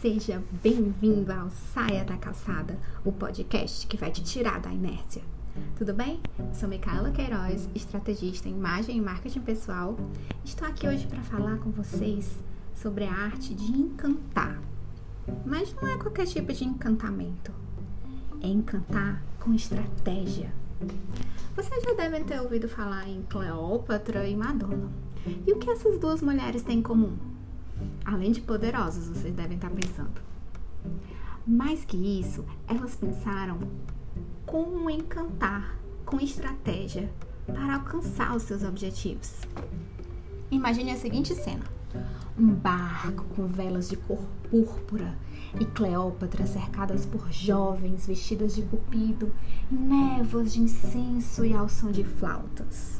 Seja bem-vindo ao Saia da Calçada, o podcast que vai te tirar da inércia. Tudo bem? Sou Micaela Queiroz, estrategista em imagem e marketing pessoal. Estou aqui hoje para falar com vocês sobre a arte de encantar. Mas não é qualquer tipo de encantamento. É encantar com estratégia. Vocês já devem ter ouvido falar em Cleópatra e Madonna. E o que essas duas mulheres têm em comum? Além de poderosas, vocês devem estar pensando. Mais que isso, elas pensaram como encantar com estratégia para alcançar os seus objetivos. Imagine a seguinte cena: um barco com velas de cor púrpura e Cleópatra cercadas por jovens vestidas de cupido névoas de incenso e ao som de flautas.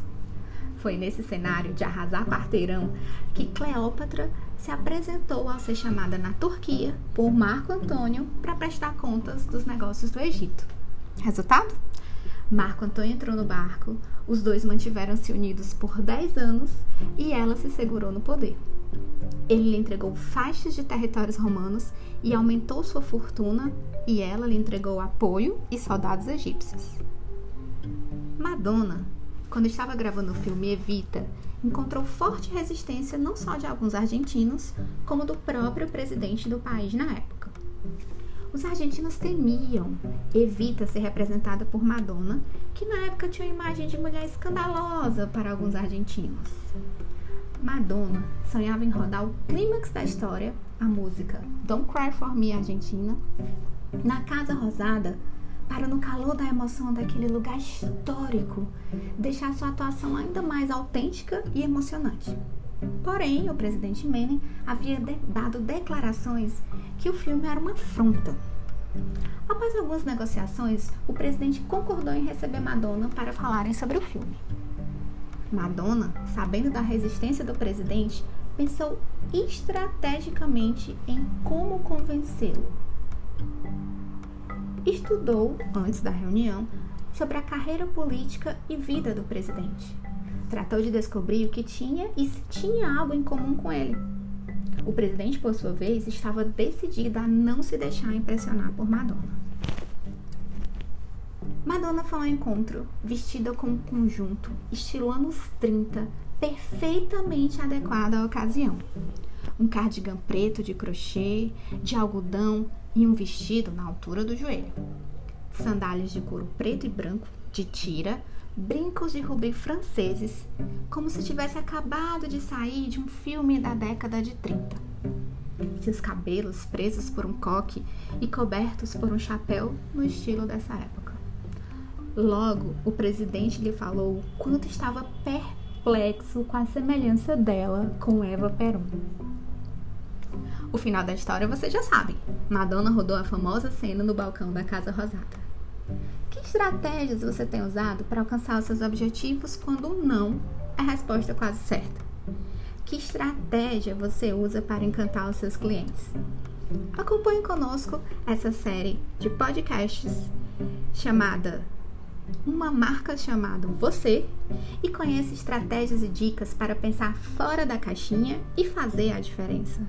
Foi nesse cenário de arrasar quarteirão que Cleópatra se apresentou ao ser chamada na Turquia por Marco Antônio para prestar contas dos negócios do Egito. Resultado? Marco Antônio entrou no barco, os dois mantiveram-se unidos por 10 anos e ela se segurou no poder. Ele lhe entregou faixas de territórios romanos e aumentou sua fortuna, e ela lhe entregou apoio e soldados egípcios. Madonna, quando estava gravando o filme Evita, encontrou forte resistência não só de alguns argentinos, como do próprio presidente do país na época. Os argentinos temiam Evita ser representada por Madonna, que na época tinha uma imagem de mulher escandalosa para alguns argentinos. Madonna sonhava em rodar o clímax da história, a música Don't Cry For Me Argentina, na Casa Rosada, para no calor da emoção daquele lugar histórico, deixar sua atuação ainda mais autêntica e emocionante. Porém, o presidente Menem havia de dado declarações que o filme era uma afronta. Após algumas negociações, o presidente concordou em receber Madonna para falarem sobre o filme. Madonna, sabendo da resistência do presidente, pensou estrategicamente em como convencê-lo. Estudou, antes da reunião, sobre a carreira política e vida do presidente. Tratou de descobrir o que tinha e se tinha algo em comum com ele. O presidente, por sua vez, estava decidido a não se deixar impressionar por Madonna. Madonna foi ao encontro vestida com um conjunto estilo anos 30, perfeitamente adequado à ocasião. Um cardigan preto de crochê, de algodão e um vestido na altura do joelho. Sandálias de couro preto e branco, de tira, brincos de rubi franceses, como se tivesse acabado de sair de um filme da década de 30. Seus cabelos presos por um coque e cobertos por um chapéu no estilo dessa época. Logo, o presidente lhe falou o quanto estava perplexo com a semelhança dela com Eva Peron. O final da história você já sabe. Madonna rodou a famosa cena no balcão da Casa Rosada. Que estratégias você tem usado para alcançar os seus objetivos quando não é a resposta quase certa? Que estratégia você usa para encantar os seus clientes? Acompanhe conosco essa série de podcasts chamada uma marca chamada Você e conheça estratégias e dicas para pensar fora da caixinha e fazer a diferença.